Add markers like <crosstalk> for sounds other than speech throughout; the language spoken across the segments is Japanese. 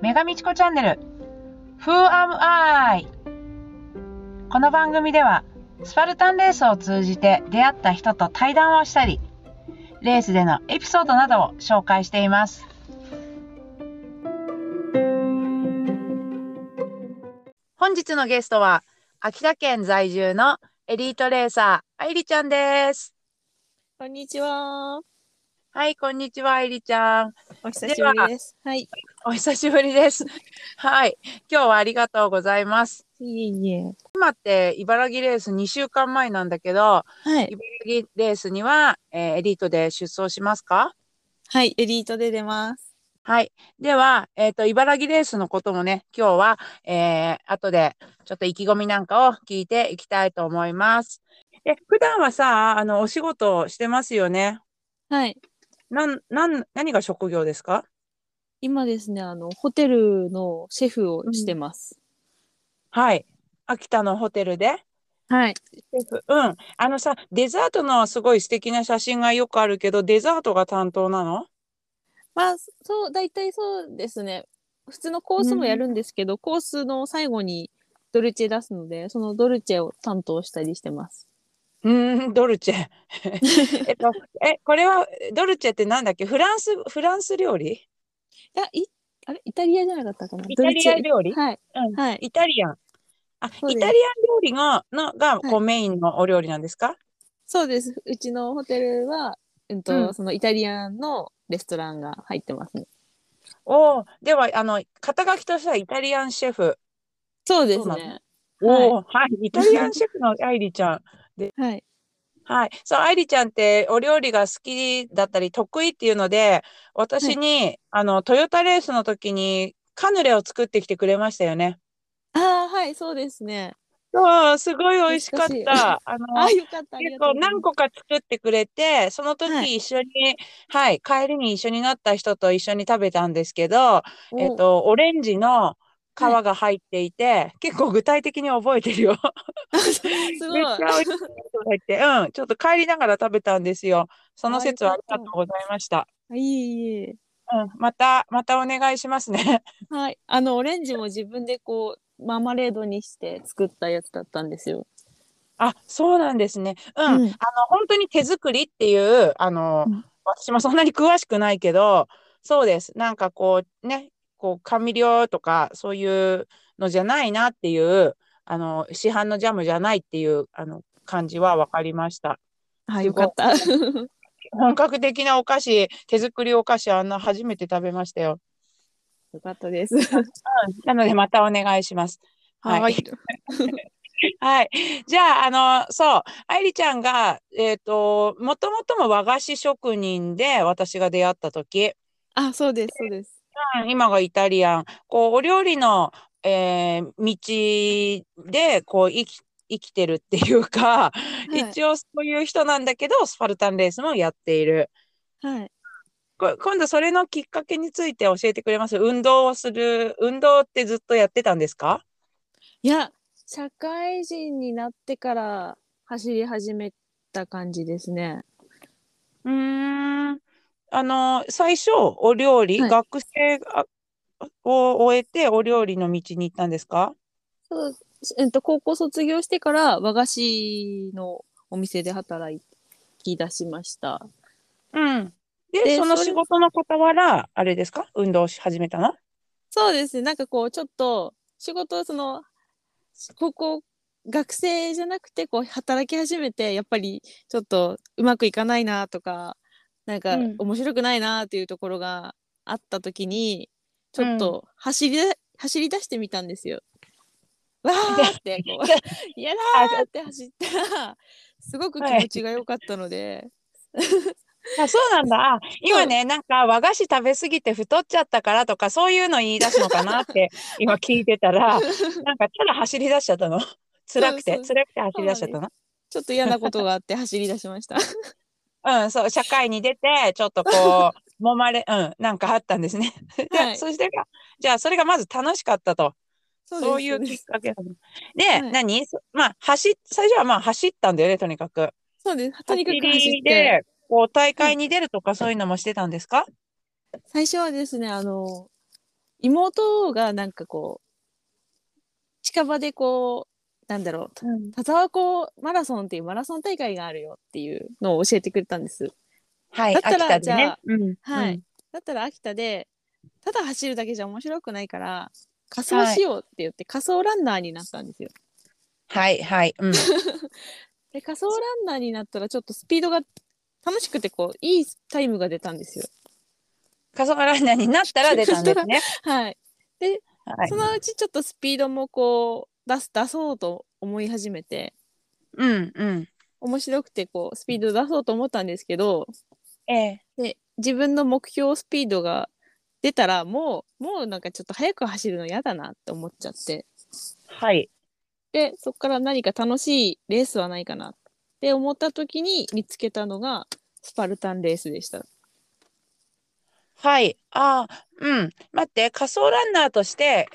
メガミチコチャンネル。Who am I? この番組ではスパルタンレースを通じて出会った人と対談をしたりレースでのエピソードなどを紹介しています。本日のゲストは秋田県在住のエリートレーサー愛梨ちゃんです。こんにちは。はいこんにちは愛梨ちゃんお久しぶりです。はい。お久しぶりですはい今日はありがとうございますいえいえ。今って茨城レース2週間前なんだけど、はい。茨城レースには、えーエリートで出走しますか？はい。エリートで出ます。はい。では、えっ、と、茨城レースのこともね、今日は、えー、後でちょっと意気込みなんかを聞いていきたいと思います。で、普段はさ、あの、お仕事してますよね？はい。なん、なん、何が職業ですか？今ですね、あの、ホテルのシェフをしてます。はい。秋田のホテルで？はい。シェフうん。あのさ、デザートのすごい素敵な写真がよくあるけど、デザートが担当なの？まあ、そう、大体そうですね。普通のコースもやるんですけど、コースの最後にドルチェ出すので、そのドルチェを担当したりしてます。うーん、ドルチェ。えっと、<laughs> え、これは、ドルチェってなんだっけ？フランス、フランス料理？いや、い、あれ？イタリアじゃなかったかな？イタリア料理？はい。うん。はい。イタリアン。あ、イタリアン料理が、の、が、こう、はいメインのお料理なんですか？そうです。うちのホテルは、うんと、うんそのイタリアンのレストランが入ってますね。おお、では、あの、肩書きとしてはイタリアンシェフ。そうですね。おお、はい。イタリアンシェフの愛梨ちゃん。はい。はい。そう、愛梨ちゃんってお料理が好きだったり得意っていうので、私に、あの、トヨタレースの時にカヌレを作ってきてくれましたよね。ああ、はい、そうですね。そう、すごい美味しかった。<laughs> あの、ああ、よかった。結構。何個か作ってくれて、そのは時一緒に、はい、帰りに一緒になった人と一緒に食べたんですけど、えっと、オレンジの皮が入っていて、結構具体的に覚えてるよ。お <laughs> すごい。うん、ちょっと帰りながら食べたんですよ。その説はありがとうございました。あいえいえ。うん、また、またお願いしますね。<laughs> はい。あの、オレンジも自分でこう、マーマレードにして作ったやつだったんですよ。あ、そうなんですね。うん、あの、うん本当に手作りっていう、あの、うん私もそんなに詳しくないけど、そうです。なんかこうね、こう甘料とかそういうのじゃないなっていう、あの、市販のジャムじゃないっていう、あの、感じは分かりました。あ、よかった。<laughs> 本格的なお菓子、手作りお菓子、あんな初めて食べましたよ。よかったです。<laughs> なので、またお願いします。はい。はい。<laughs> はい。じゃあ、あの、そう、愛梨ちゃんが、えっと、もともとも和菓子職人で私が出会った時、あ、そうです、そうです。うん今がイタリアン、こう、お料理の、えー道で、こう、生き、生きてるっていうか、い一応そういう人なんだけど、スパルタンレースもやっている。はい。こ今度それのきっかけについて教えてくれます？運動をする、運動ってずっとやってたんですか？いや、社会人になってから走り始めた感じですね。うーん。あの、最初、お料理、はい学生がを終えてお料理の道に行ったんですか？そう、えっと、高校卒業してから和菓子のお店で働き出しました。うん。で、でその仕事の傍ら、あれですか？運動し始めたの？そうですね。なんかこう、ちょっと仕事、その、高校、学生じゃなくて、こう、働き始めて、やっぱりちょっとうまくいかないなとか、なんかうん面白くないなっていうところがあった時に、ちょっと走りだ、走り出してみたんですよ。わーって、こう、嫌だーって走ったら、すごく気持ちが良かったので、あ、そうなんだ。あ今ね、なんか和菓子食べ過ぎて太っちゃったからとか、そういうの言い出すのかなって <laughs> 今聞いてたら、なんかただ走り出しちゃったの。辛くて、辛くて走り出しちゃったの。ちょっと嫌なことがあって走り出しました。うん、そう、社会に出て、ちょっとこう、<laughs> 揉まれ、うん、なんかあったんですね。<laughs> で、はいそしてが、じゃあ、それがまず楽しかったと。そそういうきっかけ。で、はい何？そまあ、走っ、最初はまあ走ったんだよね、とにかく。そうです。とにかく走って。で、こう、大会に出るとかそういうのもしてたんですか？最初はですね、あの、妹がなんかこう、近場でこう、なんだろう、うん。田沢湖マラソンっていうマラソン大会があるよっていうのを教えてくれたんです。はい、だったら秋田でねじゃあ。うん。はいうんだったら秋田で、ただ走るだけじゃ面白くないから、仮装しようって言って、仮装ランナーになったんですよ。はい、はい。うん。<laughs> <laughs> で、仮装ランナーになったらちょっとスピードが楽しくてこう、いいタイムが出たんですよ。仮想ランナーになったら出たんですね。<laughs> はい。はいそ。のうちちょっとスピードもこう、出す、出そうと思い始めて、うん、うん。面白くてこう、スピード出そうと思ったんですけど、ええ。で、自分の目標スピードが出たら、もう、もうなんかちょっと速く走るの嫌だなって思っちゃって、はい。で、そこから何か楽しいレースはないかなって思った時に見つけたのが、スパルタンレースでした。はい。ああ、うん。待って、仮想ランナーとして、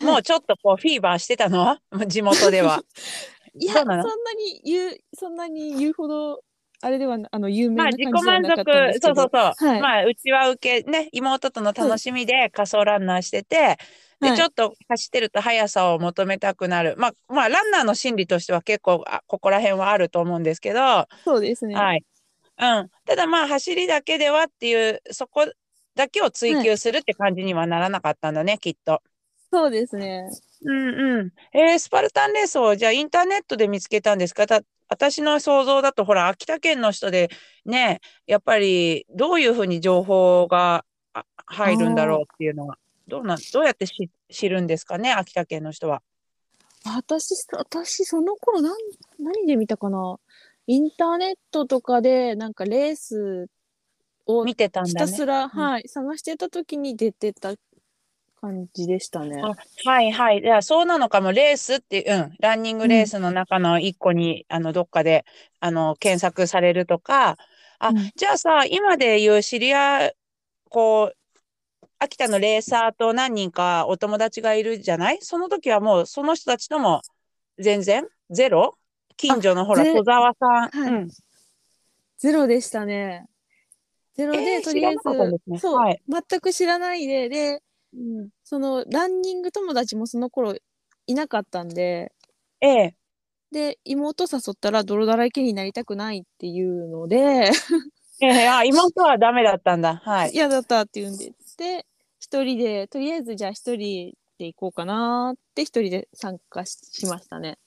うもうちょっとこう、フィーバーしてたの？<laughs> 地元では。<laughs> いや、そなの？そうなに言う、そんなに言うほど、あれではな、あの、有名まあ、な自己感じでは満なかったんで足、すけど。そうそうそう。はいまあ、うちは受け、ね、妹との楽しみで仮想ランナーしてて、で、はいちょっと走ってると速さを求めたくなる。まあ、まあ、ランナーの心理としては結構、あここら辺はあると思うんですけど、はそうですね。い。うん。ただまあ、走りだけではっていう、そこだけを追求するって感じにはならなかったんだね、きっと。そうですね。うんうん。えースパルタンレースをじゃあインターネットで見つけたんですか？た私の想像だとほら秋田県の人でねやっぱりどういうふうに情報があ入るんだろうっていうのはどうなんどうやってし知るんですかね？秋田県の人は。私、私、その頃、なん、何で見たかな？インターネットとかで、なんかレースを見てたんひだね。たすら、うんはい、探してた時に出てた感じでしたね。あはいはい。じゃあそうなのかも。レースって、うん、ランニングレースの中の一個に、あの、どっかで、あの、検索されるとか、あ、うんじゃあさ、今で言う知り合い、こう、秋田のレーサーと何人かお友達がいるじゃない？その時はもう、その人たちとも全然？ゼロ？近所のほら、ぜ戸沢さん。はいうん。ゼロでしたね。ゼロで、えーとりあえず、ねそう、はい全く知らないで、で、うんそのランニング友達もその頃いなかったんで、ええ。で、妹誘ったら泥だらけになりたくないっていうので、ええ、あ、妹はダメだったんだ。はい。嫌だったって言うんで、で、一人で、とりあえずじゃあ一人で行こうかなって一人で参加ししましたね。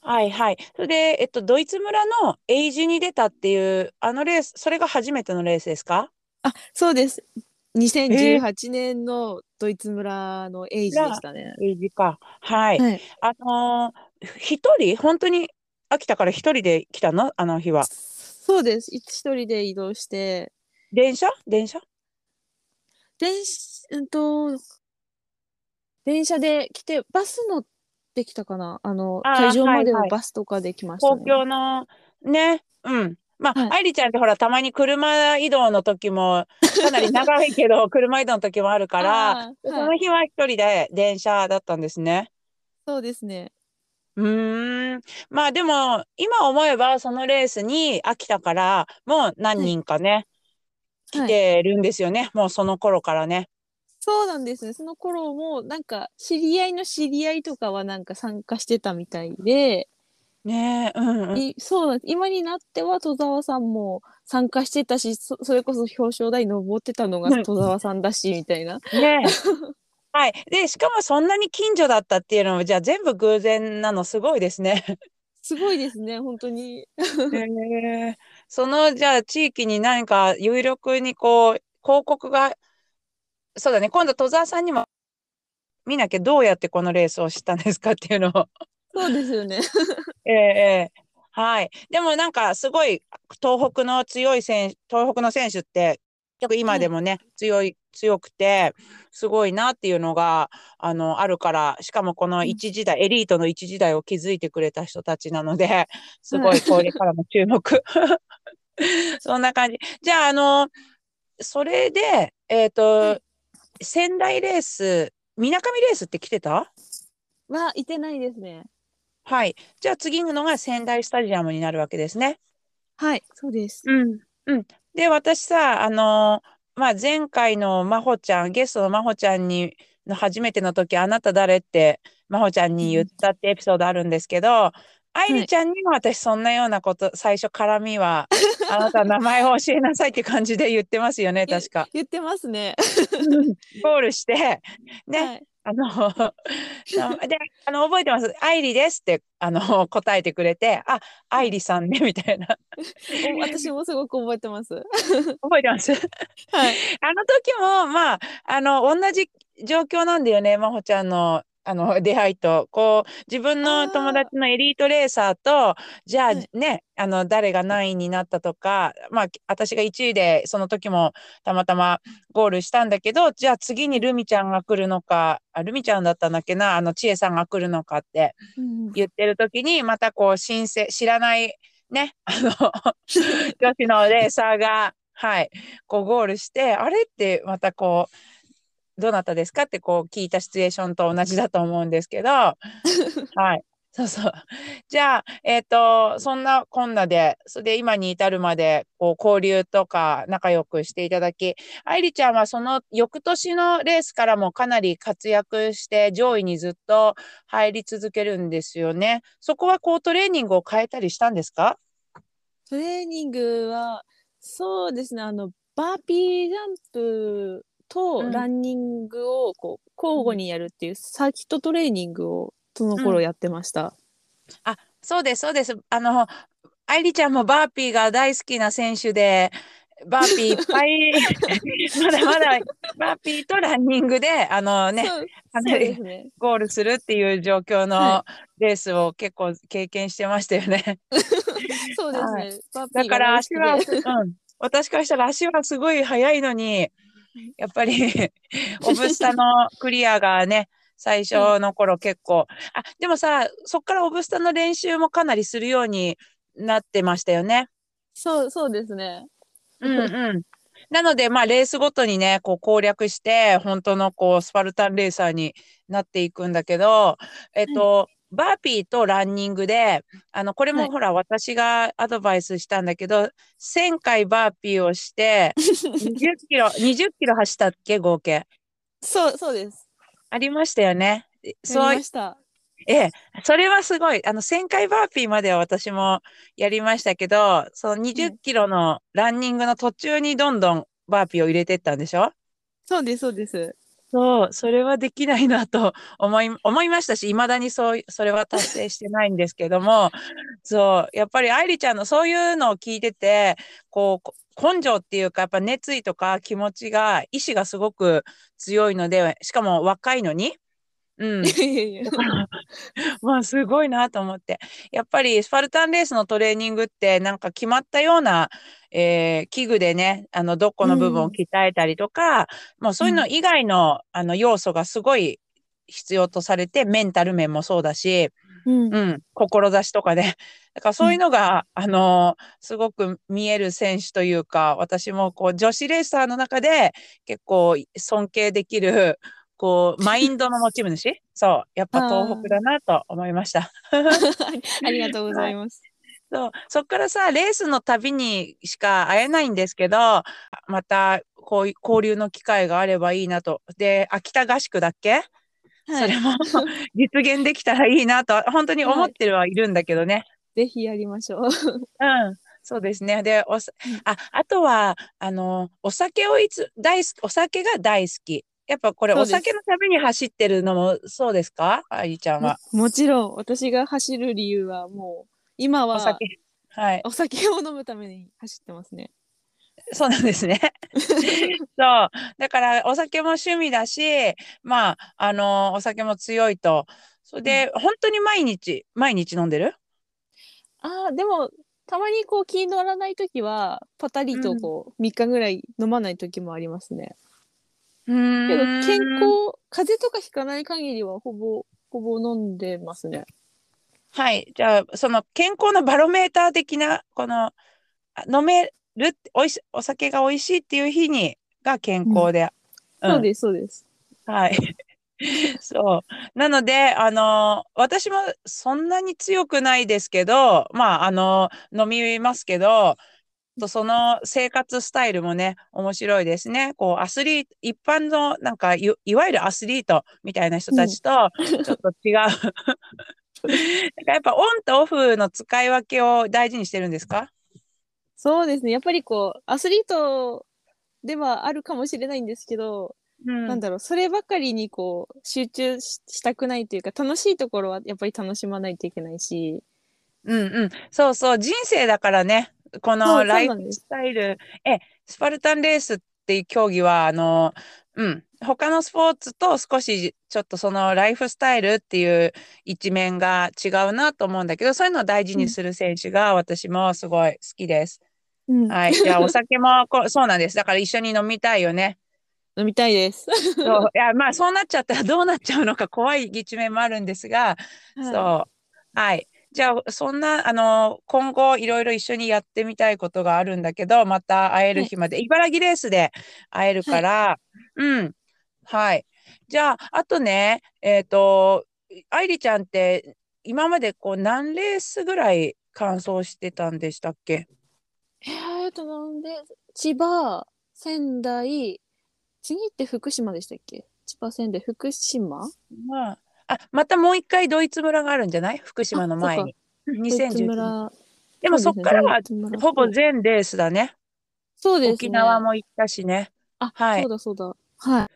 はいはい。それで、えっと、ドイツ村のエイジに出たっていう、あのレース、それが初めてのレースですか？あ、そうです。2018年のドイツ村のエイジでしたね。エイジか。はい。はい。あのー一人、本当に秋田から一人で来たの？あの日は。そうです。一人で移動して、電車？電車？電車、うんと、電車で来て、バス乗ってきたかな？あの、会場まではいはいはバスとかで来ました公ね。共の、ね。うん。まあ、はい愛梨ちゃんってほら、たまに車移動の時も、<laughs> かなり長いけど、車移動の時もあるから、はいの日は一人で電車だったんですね。そうですね。うーん。まあでも、今思えば、そのレースに秋田からもう何人かね、はい来てるんですよね。もうその頃からね。そうなんですね。その頃も、なんか、知り合いの知り合いとかはなんか参加してたみたいで、ねえ、うんうん。いそうなんです。今になっては戸沢さんも参加してたし、そそれこそ表彰台登ってたのがうん戸沢さんだし、みたいな。ねえ。<laughs> はい。で、しかもそんなに近所だったっていうのも、じゃあ全部偶然なのすごいですね。すごいですね、本当に。へえその、じゃあ地域に何か有力にこう、広告が、そうだね、今度戸沢さんにも見なきゃどうやってこのレースをしたんですかっていうのを。そうですよね。<laughs> ええええはい。でもなんかすごい東北の強い選手、東北の選手って結構今でもね、強い、強くて、すごいなっていうのが、あの、あるから、しかもこのうん一時代、エリートの一時代を築いてくれた人たちなので、<laughs> すごいこれからも注目。<laughs> そんな感じ。じゃあ、あの、それで、えっと、仙台レース、みなかみレースって来てた？は、いてないですね。はい。じゃあ次のが仙台スタジアムになるわけですね。はい、そうです。うん。うん。で、私さ、あのまあ、前回のまほちゃん、ゲストのまほちゃんに、の初めての時、あなた誰って、まほちゃんに言ったってエピソードあるんですけど、愛理ちゃんにも私そんなようなこと、<laughs> 最初絡みは、あなた名前を教えなさいって感じで言ってますよね、確か。言ってますね。<laughs> ゴールして、ね、はい。あの、<laughs> で、あの、覚えてます？愛理ですって、あの、答えてくれて、あ、愛理さんね、みたいな。お私もすごく覚えてます。覚えてます？はい。あの時も、まあ、あの、同じ状況なんだよね、真帆ちゃんの、あの、出会いと。こう、自分の友達のエリートレーサーと、じゃあはいね、あの、誰が何位になったとか、まあ、私が1位で、その時もたまたまゴールしたんだけど、じゃあ次にルミちゃんが来るのか、あ、ルミちゃんだったんだっけな、あの、千恵さんが来るのかってうん言ってる時に、またこう、新生、知らない、ね、あの、<laughs> 女子のレーサーが、はい、こうゴールして、あれってまたこう、どなたですかってこう聞いたシチュエーションと同じだと思うんですけど、<laughs> はい。そうそう。じゃあ、えっ、と、そんなこんなで、それで今に至るまで、こう、交流とか仲良くしていただき、愛理ちゃんはその翌年のレースからもかなり活躍して、上位にずっと入り続けるんですよね。そこはこう、トレーニングを変えたりしたんですか？トレーニングは、そうですね、あの、バーピージャンプとうんランニングをこう交互にやるっていうサーキットトレーニングをその頃やってました。あ、そうです、そうです。あの、愛理ちゃんもバーピーが大好きな選手で、バーピーいっぱい、<laughs> <laughs> まだまだバーピーとランニングで、あのね、かなり。ゴールするっていう状況のはレースを結構経験してましたよね。<laughs> そうですはね。だから足は。うん、私からしたら足はすごい速いのに、やっぱりオブスタのクリアがね、最初の頃結構、あ、でもさ、そっからオブスタの練習もかなりするようになってましたよね。そう、そうですね。うんうん。なので、まあ、レースごとにね、こう攻略して、本当のこうスパルタンレーサーになっていくんだけど、えっと、バーピーとランニングで、あの、これはいもほら、私がアドバイスしたんだけど、1000回バーピーをして、<laughs> 20キロ、20キロ走ったっけ、合計。そう、そうです。ありましたよね。やそうりました。ええ、それはすごい。あの、1000回バーピーまでは私もやりましたけど、その20キロのランニングの途中にどんどんバーピーを入れてったんでしょ？そうです、そうです。そう、それはできないなと <laughs> 思い、思いましたし、未だにそう、それは達成してないんですけども、<laughs> そう、やっぱり愛理ちゃんのそういうのを聞いてて、こう、こ根性っていうか、やっぱ熱意とか気持ちが、意志がすごく強いので、しかも若いのに、うん。<laughs> まあすごいなと思って。やっぱりスパルタンレースのトレーニングってなんか決まったような、えー器具でね、あのどこの部分をうん鍛えたりとか、もうそういうの以外の,、あの要素がすごい必要とされて、メンタル面もそうだし、うんうん、志とかで。だからそういうのが、あのすごく見える選手というか、私もこう女子レーサーの中で結構尊敬できる、こう、マインドの持ち主？<laughs> そう、やっぱ東北だなと思いました。あ <laughs> りがとうございます。<laughs> そう、そっからさ、レースのたびにしか会えないんですけど、また、こう交流の機会があればいいなと。で、秋田合宿だっけ、はいそれも実現できたらいいなと、本当に思ってるはいるんだけどね。ぜひやりましょう。うん。そうですね。で、おあ、あとは、あの、お酒をいつ、大好き、お酒が大好き。やっぱこれ、お酒のために走ってるのもそうですか？愛理ちゃんは。ももちろん私が走る理由はもう今はお酒。はい。お酒を飲むために走ってますね。そうなんですね。<laughs> そう。だから、お酒も趣味だし、まあ、あのお酒も強いと。それで、本当に毎日、毎日飲んでる？ああでもたまにこう気乗らない時はパタリとこう3日ぐらい飲まない時もありますね。けどん健康風邪とかひかない限りはほぼほぼ飲んでますね。はい。じゃあ、その健康のバロメーター的な、この、あ飲めるおいし、お酒が美味しいっていう日に、が健康で。そうですそうです。はい。<laughs> そう。なので、あの、私もそんなに強くないですけど、まあ、あの、飲みますけど、とその生活スタイルもね、面白いですね。こう、アスリート、一般の、なんかい、いわゆるアスリートみたいな人たちと、ちょっと違う。<laughs> だからやっぱオンとオフの使い分けを大事にしてるんですか？そうですね。やっぱりこう、アスリートではあるかもしれないんですけど、うんなんだろう、そればかりにこう、集中ししたくないというか、楽しいところはやっぱり楽しまないといけないし、うんうん。そうそう。人生だからね。このライフスタイル。え、スパルタンレースっていう競技は、あの、うん。他のスポーツと少しちょっとそのライフスタイルっていう一面が違うなと思うんだけど、そういうのを大事にする選手が私もすごい好きです。うんはい。<laughs> じゃあお酒もこそうなんです。だから一緒に飲みたいよね。飲みたいです。そう。いや、まあそうなっちゃったらどうなっちゃうのか怖い一面もあるんですが、はいそう。はい。じゃあ、そんな、あの、今後いろいろ一緒にやってみたいことがあるんだけど、また会える日まで、茨城レースで会えるから、うん。はい。じゃあ、あとね、えっと、愛梨ちゃんって、今までこう何レースぐらい完走してたんでしたっけ？えーと、なんで、千葉、仙台、次って福島でしたっけ？千葉、仙台、福島？まあ、あ、またもう一回ドイツ村があるんじゃない？福島の前に。ドイツ2019年。村でもそっからはほぼ全レースだね。そうですね。沖縄も行ったしね。あ、はいそうだそうだ。はい。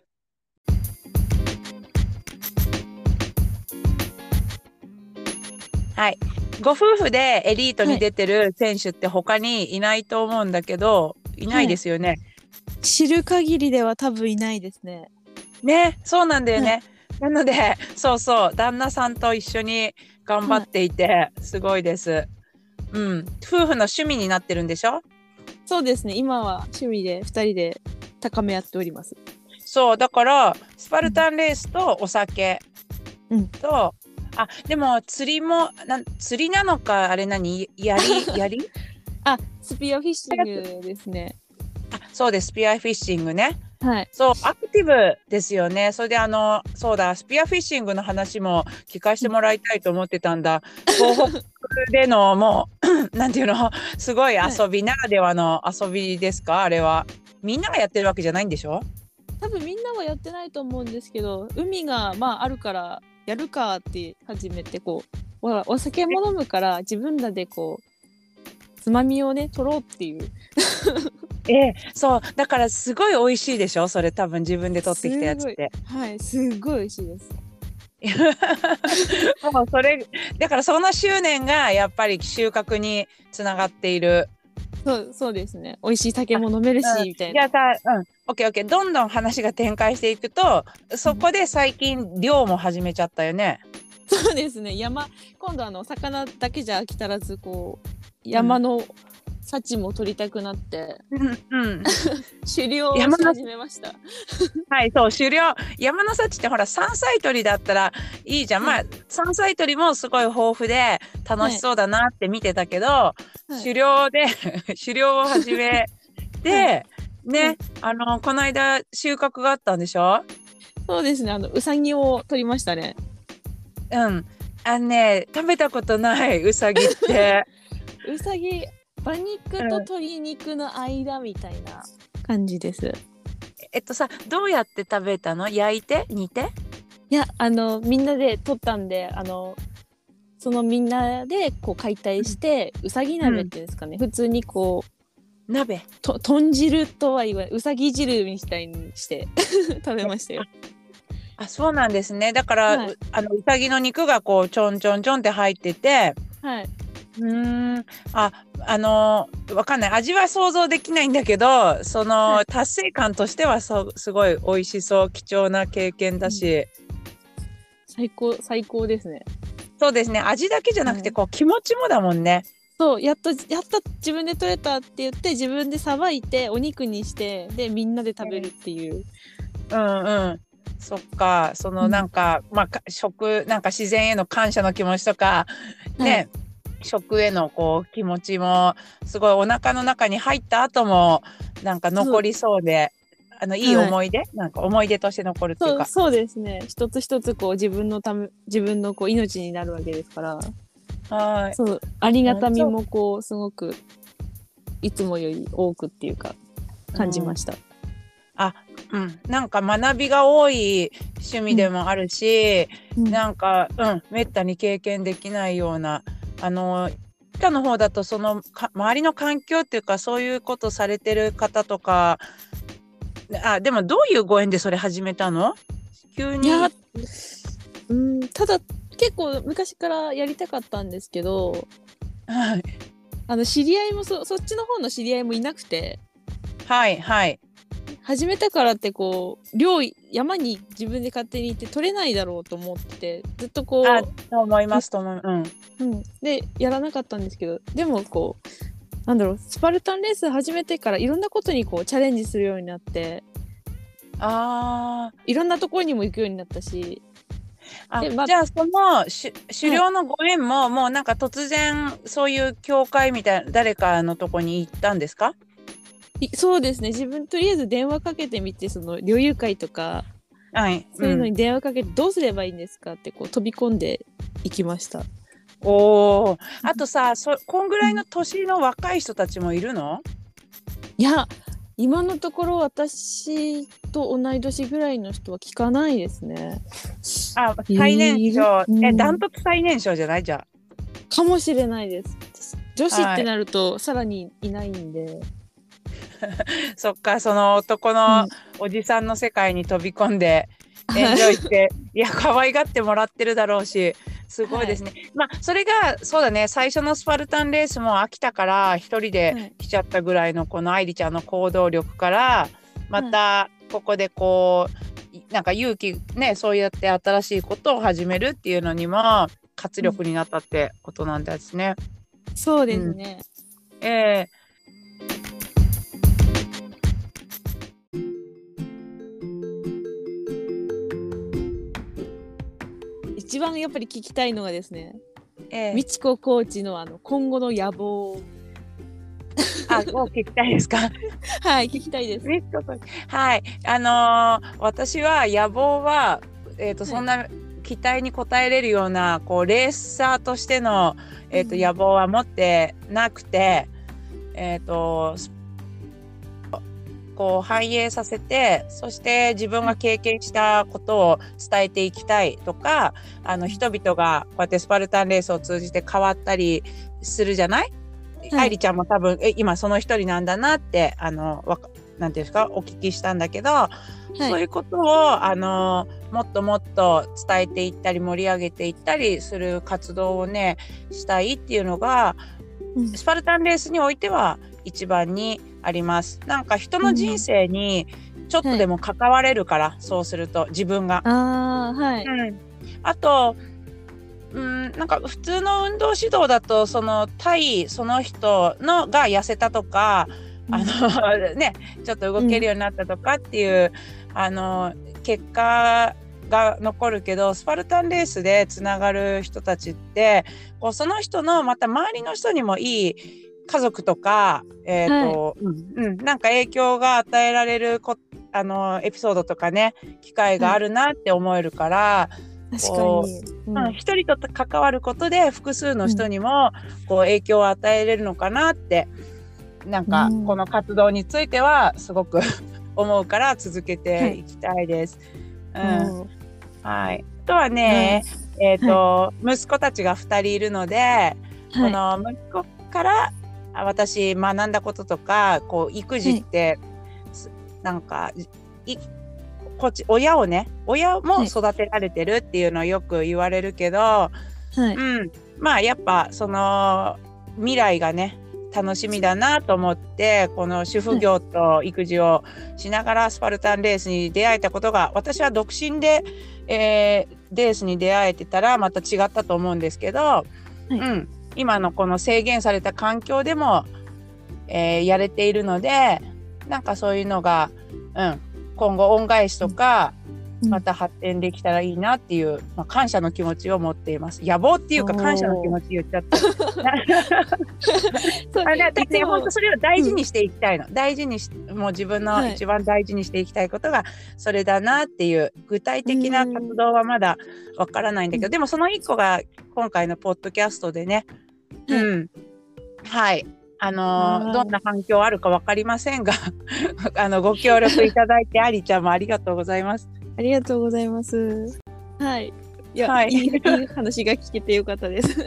はい。ご夫婦でエリートに出てる選手って他にいないと思うんだけど、いないですよね。知る限りでは多分いないですね。ね、そうなんだよね。なので、そうそう、旦那さんと一緒に頑張っていて、すごいです。うん。夫婦の趣味になってるんでしょ？そうですね。今は趣味で二人で高め合っております。そう、だから、スパルタンレースとお酒うんと、あ、でも釣りも、なん釣りなのか、あれ何？やり、<laughs> やり？あ、スピアフィッシングですね。あそうです、スピアフィッシングね。はい。そう、アクティブですよね。それであの、そうだ、スピアフィッシングの話も聞かせてもらいたいと思ってたんだ。<laughs> 東北でのもう、<clears throat> なんていうの、すごい遊びならではの遊びですか？あれは。みんながやってるわけじゃないんでしょ？多分みんなはやってないと思うんですけど、海がまああるからやるかって始めてこう、ほらお酒も飲むから自分らでこうつまみをね取ろうっていう。ええ、そう。だからすごい美味しいでしょ？それ多分自分で取ってきたやつって。はい、すごい美味しいです。<laughs> もうそれ、だからその執念がやっぱり収穫につながっている。そうそうですね。美味しい酒も飲めるし、うんみたいな。じゃあさ、うん、オッケーオッケー。どんどん話が展開していくと、そこで最近漁も始めちゃったよね。そうですね。山今度あの魚だけじゃ飽き足らずこう山の幸も取りたくなって、うん、うん。<laughs> 狩猟をし山の始めました。はい、そう、狩猟。山の幸ってほら、山菜採りだったらいいじゃん。まあ、山菜採りもすごい豊富で楽しそうだなって見てたけど、い狩猟で、<laughs> 狩猟を始めて、うんね、あの、この間収穫があったんでしょ？そうですね。あのうさぎを取りましたね。うん。あのね、食べたことない、うさぎって。うさぎ馬肉と鶏肉の間みたいな感じです。えっとさ、どうやって食べたの？焼いて？煮て？いやあのみんなで取ったんであのそのみんなでこう解体して、うさぎ鍋っていうんですかね、普通にこう鍋？と豚汁とは言わないうさぎ汁みたいにして <laughs> 食べましたよ。あ、そうなんですね。だから、はいうあの、うさぎの肉がこう、ちょんちょんちょんって入ってて、はい。うーん。ああのわかんない。味は想像できないんだけどその、はい。達成感としてはそうすごい美味しそう貴重な経験だし、最高最高ですね。そうですね。味だけじゃなくて、はい。こう気持ちもだもんね。そうやっとやった自分で取れたって言って自分でさばいてお肉にしてでみんなで食べるっていう。うんうん。そっか。そのうん。なんか、まあか食なんか自然への感謝の気持ちとかね、食へのこう気持ちもすごいお腹の中に入った後もなんか残りそうであのいい思い出、なんか思い出として残るっていうか。そうですね。一つ一つこう自分のため自分のこう命になるわけですから。はい。そうありがたみもこうすごくいつもより多くっていうか感じました。うん、なんか学びが多い趣味でもあるし、うん。なんか、うん、めったに経験できないような、あの、北の方だとそのか周りの環境っていうかそういうことされてる方とかあでもどういうご縁でそれ始めたの？急に。いやうんただ結構昔からやりたかったんですけどはい。あの知り合いもそそっちの方の知り合いもいなくて。はいはい始めたからってこう漁山に自分で勝手に行って取れないだろうと思ってずっとこあう、と思いますと思う、うん、うん、でやらなかったんですけどでもこうなんだろうスパルタンレース始めてからいろんなことにこうチャレンジするようになってあいろんなところにも行くようになったしーあ、でまじゃあそのし狩猟のご縁も、もうなんか突然そういう教会みたいな誰かのとこに行ったんですか？いそうですね自分とりあえず電話かけてみてその猟友会とかはい、そういうのんに電話かけてどうすればいいんですかってこう飛び込んでいきました。おお。あとさ、そこんぐらいの年の若い人たちもいるの？いや今のところ私と同い年ぐらいの人は聞かないですね。あ、最年い少。え、ダントツ最年少じゃない？じゃかもしれないです。女子ってなるとさらにいないんで。あ。<laughs> そっか、その男のおじさんの世界に飛び込んで。<laughs> エンジョイして、いや可愛がってもらってるだろうしすごいですね、まあそれがそうだね最初のスパルタンレースも飽きたから一人はいで来ちゃったぐらいのこの愛梨ちゃんの行動力からまたここでこういなんか勇気ねそうやって新しいことを始めるっていうのにも活力になったってことなんですね。そうですね。ええ一番やっぱり聞きたいのがですね、ええ美智子コーチのあの今後の野望。あ、もう聞きたいですか？<laughs> はい聞きたいです。はい、あのー私は野望は、えっ、と、はいそんな期待に応えれるような、こうレーサーとしての、えっ、と、うん野望は持ってなくて。えっ、と。スこう反映させてそして自分が経験したことを伝えていきたいとかあの人々がこうやってスパルタンレースを通じて変わったりするじゃない、はい。愛梨ちゃんも多分え今その一人なんだなってあのわかなんていうんですか？お聞きしたんだけど、はい。そういうことをあのもっともっと伝えていったり盛り上げていったりする活動をねしたいっていうのがうん。スパルタンレースにおいては一番にあります。なんか人の人生にちょっとでも関われるから、そうすると自分が。ああはい。うん、あとうんなんか普通の運動指導だとその対その人のが痩せたとか、あの <laughs> ねちょっと動けるようになったとかっていう、あの結果が残るけどスパルタンレースでつながる人たちってこうその人のまた周りの人にもいい家族とか、えーとうんうん、なんか影響が与えられるこあのエピソードとかね機会があるなって思えるから、確かこに。ううんん一人と関わることで複数の人にもこう影響を与えれるのかなってなんかうん。この活動についてはすごく <laughs> 思うから続けていきたいです。うん。うん。はい、あとはね、えっ、と、息子たちが2人いるので、こはい。の息子からあ私学んだこととかこう育児って、すなんかいこっち親をね親もはい。育てられてるっていうのをよく言われるけど、はい。うん、まあやっぱその未来がね楽しみだなと思ってこの主婦業と育児をしながらスパルタンレースに出会えたことが私は独身で、えーレースに出会えてたらまた違ったと思うんですけど、い。うん、今のこの制限された環境でも、えーやれているのでなんかそういうのが、うん、今後恩返しとか、また発展できたらいいなっていう、まあ、感謝の気持ちを持っています。野望っていうか感謝の気持ち言っちゃった。<laughs> で本当それを大事にしていきたいの、大事にしもう自分のはい。一番大事にしていきたいことがそれだなっていう具体的な活動はまだわからないんだけど、うん。でもその一個が今回のポッドキャストでね、はいうん。はい。あのどんな反響あるかわかりませんが <laughs> あのご協力いただいてありちゃんもありがとうございます。ありがとうございます。はい。いや、はい。い、いいい話が聞けてよかったです。そ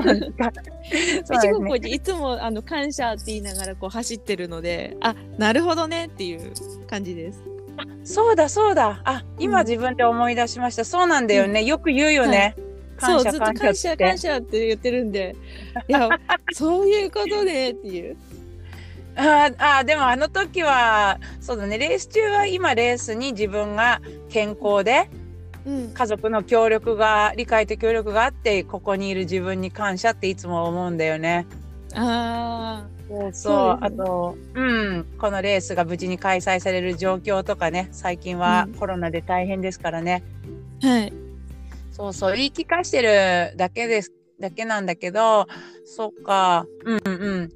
うですか。<laughs> そういちですね。いつもあの感謝って言いながらこう走ってるので、あ、なるほどねっていう感じです。そうだそうだ。あ今うん。自分で思い出しました、そうなんだよね、よく言うよね、そう、ずっと感謝感謝って。言ってるんで、いや、そういうことねっていう。あーあーでもあの時はそうだね。レース中は今レースに自分が健康でうん。家族の協力が理解と協力があってここにいる自分に感謝っていつも思うんだよね。あそうそう。あとうん。このレースが無事に開催される状況とかね。最近はうん。コロナで大変ですからね、あ、はい。そうそう言い聞かしてるだけですだけなんだけどそっか。うんうん。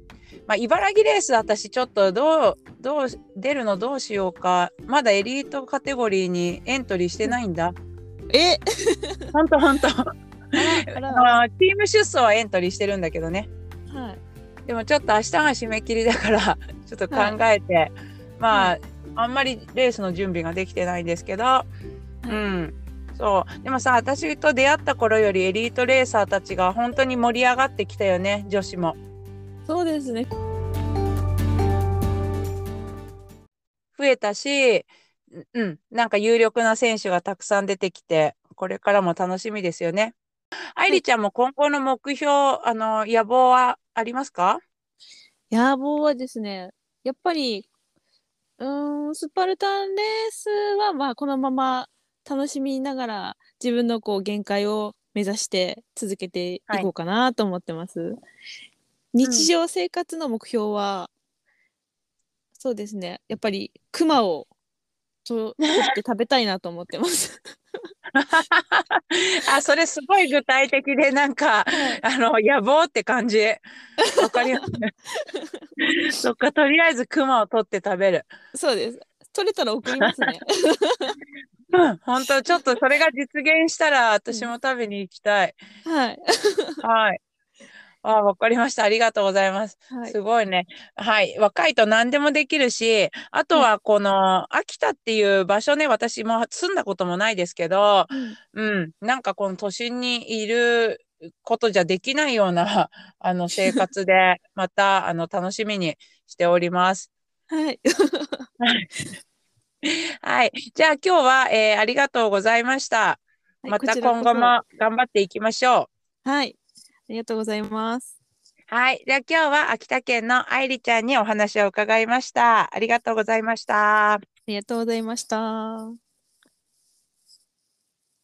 まあ茨城レース私ちょっとどうどう出るのどうしようか。まだエリートカテゴリーにエントリーしてないんだ。え、ほんとほんとあチーム出走はエントリーしてるんだけどね。はい。でもちょっと明日が締め切りだから <laughs> ちょっと考えて、まあ、あんまりレースの準備ができてないんですけど、うんそう。でもさ私と出会った頃よりエリートレーサーたちが本当に盛り上がってきたよね女子も。そうですね。増えたしうんなんか有力な選手がたくさん出てきてこれからも楽しみですよね。愛梨ちゃんも今後の目標あの野望はありますか？野望はですね、やっぱり、うーん、スパルタンレースは、まあ、このまま楽しみながら、自分のこう限界を目指して続けていこうかなと思ってます。日常生活の目標は、そうですね、やっぱり、クマをと取って食べたいなと思ってます。<laughs> あ、それすごい具体的で、なんか、あの、野望って感じ。わかります。<laughs> そっか、とりあえずクマを取って食べる。そうです。取れたら送りますね。うん、本当ちょっとそれが実現したら、私も食べに行きたい。はい。はい。あ、わかりました。ありがとうございます。はいすごいね。はい。若いと何でもできるし、あとはこの秋田っていう場所ね、私も住んだこともないですけど、うんうん、なんかこの都心にいることじゃできないようなあの生活で、またあの楽しみにしております。はい。はい。じゃあ今日は、えーありがとうございました。また今後も頑張っていきましょう。はい。ありがとうございます。はい。では今日は秋田県の愛梨ちゃんにお話を伺いました。ありがとうございました。ありがとうございました。